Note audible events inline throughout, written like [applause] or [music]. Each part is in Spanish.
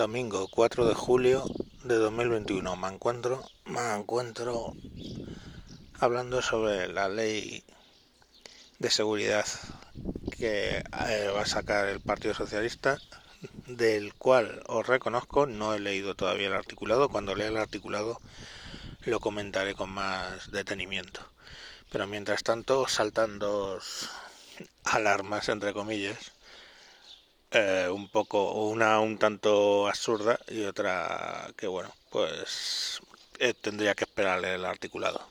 domingo 4 de julio de 2021. Me encuentro, me encuentro hablando sobre la ley de seguridad que eh, va a sacar el Partido Socialista, del cual os reconozco, no he leído todavía el articulado. Cuando lea el articulado lo comentaré con más detenimiento. Pero mientras tanto saltan dos alarmas, entre comillas, eh, un poco, una un tanto absurda y otra que, bueno, pues eh, tendría que esperarle el articulado.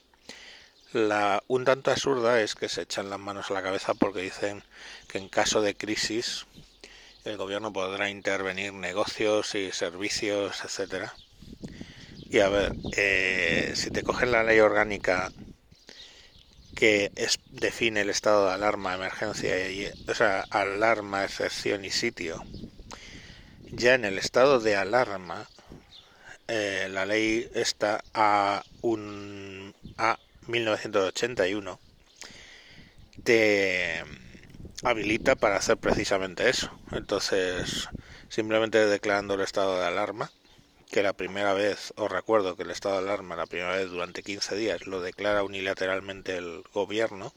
La un tanto absurda es que se echan las manos a la cabeza porque dicen que en caso de crisis el gobierno podrá intervenir negocios y servicios, etcétera. Y a ver, eh, si te cogen la ley orgánica que es, define el estado de alarma, emergencia, y, o sea, alarma, excepción y sitio. Ya en el estado de alarma, eh, la ley está a un a 1981 te habilita para hacer precisamente eso. Entonces, simplemente declarando el estado de alarma, que la primera vez, os recuerdo que el estado de alarma la primera vez durante 15 días lo declara unilateralmente el gobierno,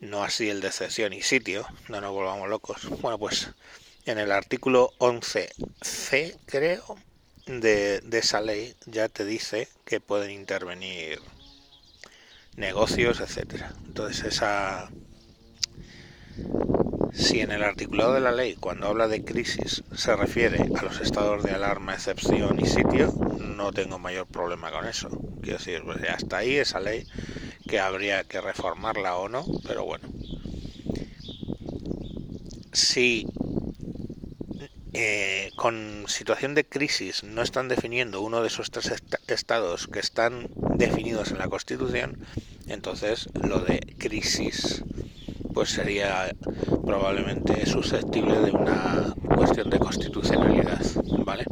no así el de cesión y sitio, no nos volvamos locos. Bueno, pues en el artículo 11c, creo, de, de esa ley ya te dice que pueden intervenir negocios, etcétera. Entonces esa si en el articulado de la ley, cuando habla de crisis, se refiere a los estados de alarma, excepción y sitio, no tengo mayor problema con eso. Quiero decir, pues hasta ahí esa ley que habría que reformarla o no, pero bueno. Si eh, con situación de crisis no están definiendo uno de esos tres estados que están definidos en la Constitución, entonces lo de crisis pues sería probablemente susceptible de una cuestión de constitucionalidad, ¿vale?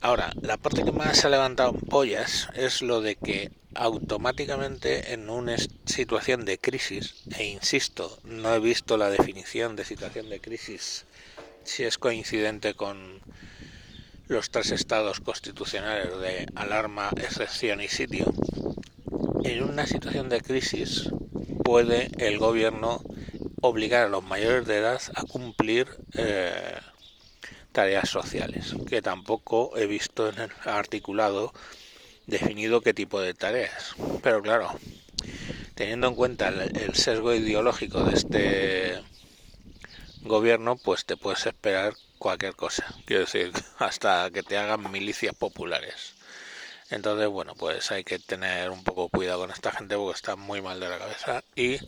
Ahora, la parte que más ha levantado pollas es lo de que automáticamente en una situación de crisis, e insisto, no he visto la definición de situación de crisis si es coincidente con los tres estados constitucionales de alarma, excepción y sitio, en una situación de crisis puede el gobierno obligar a los mayores de edad a cumplir eh, tareas sociales, que tampoco he visto en el articulado definido qué tipo de tareas. Pero claro, teniendo en cuenta el, sesgo ideológico de este gobierno, pues te puedes esperar cualquier cosa. Quiero decir, [laughs] hasta que te hagan milicias populares. Entonces, bueno, pues hay que tener un poco cuidado con esta gente porque está muy mal de la cabeza y,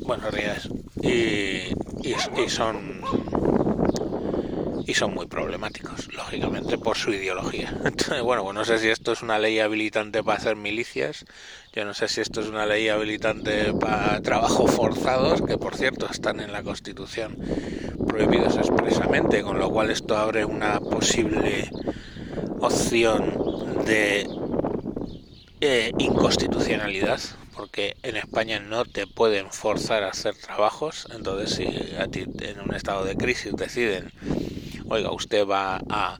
bueno, rías, y, y, son y son muy problemáticos, lógicamente, por su ideología. [laughs] Entonces, bueno, pues no sé si esto es una ley habilitante para hacer milicias, yo no sé si esto es una ley habilitante para trabajos forzados, que por cierto están en la Constitución prohibidos expresamente, con lo cual esto abre una posible opción de eh, inconstitucionalidad, porque en España no te pueden forzar a hacer trabajos, entonces si a ti en un estado de crisis deciden, oiga, usted va a,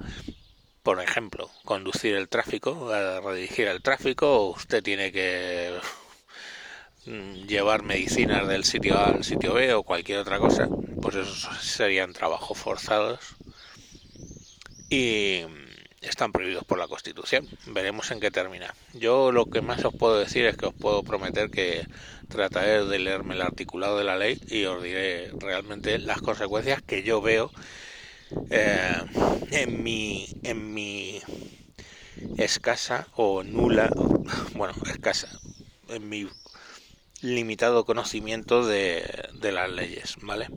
por ejemplo, conducir el tráfico, a redirigir el tráfico, o usted tiene que mm, llevar medicinas del sitio A al sitio B o cualquier otra cosa, pues esos serían trabajos forzados. Y están prohibidos por la Constitución. Veremos en qué termina. Yo lo que más os puedo decir es que os puedo prometer que trataré de leerme el articulado de la ley y os diré realmente las consecuencias que yo veo eh, en mi en mi escasa o nula, bueno, escasa, en mi limitado conocimiento de, de las leyes, ¿vale?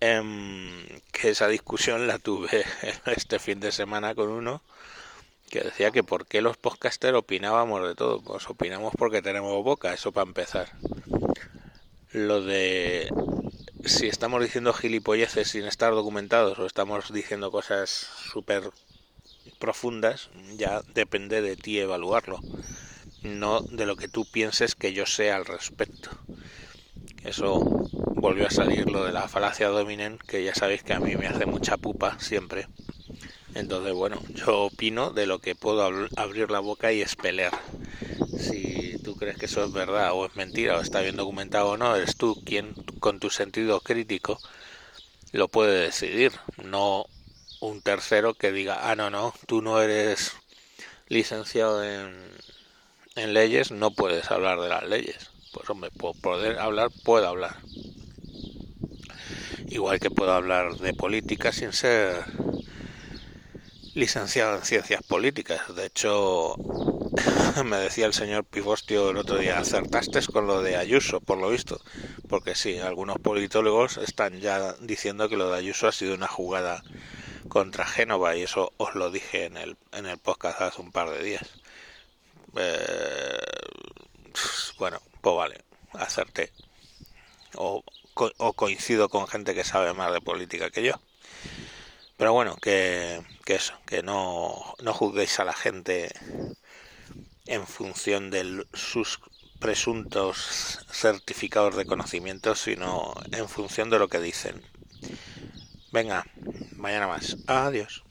Em, esa discusión la tuve [laughs] este fin de semana con uno que decía que por qué los podcasters opinábamos de todo. Pues opinamos porque tenemos boca, eso para empezar. Lo de si estamos diciendo gilipolleces sin estar documentados o estamos diciendo cosas súper profundas, ya depende de ti evaluarlo, no de lo que tú pienses que yo sé al respecto. eso volvió a salir lo de la falacia dominen, que ya sabéis que a mí me hace mucha pupa siempre. Entonces, bueno, yo opino de lo que puedo abrir la boca y espeler. Si tú crees que eso es verdad o es mentira o está bien documentado o no, eres tú quien con tu sentido crítico lo puede decidir, no un tercero que diga, ah, no, no, tú no eres licenciado en, en leyes, no puedes hablar de las leyes. Pues hombre, por poder hablar, puedo hablar. Igual que puedo hablar de política sin ser licenciado en ciencias políticas. De hecho, [laughs] me decía el señor Pifostio el otro día, acertaste con lo de Ayuso, por lo visto. Porque sí, algunos politólogos están ya diciendo que lo de Ayuso ha sido una jugada contra Génova y eso os lo dije en el, en el podcast hace un par de días. Eh, bueno, pues vale, acerté. O, o coincido con gente que sabe más de política que yo. Pero bueno, que, que eso, que no, no juzguéis a la gente en función de sus presuntos certificados de conocimiento, sino en función de lo que dicen. Venga, mañana más. Adiós.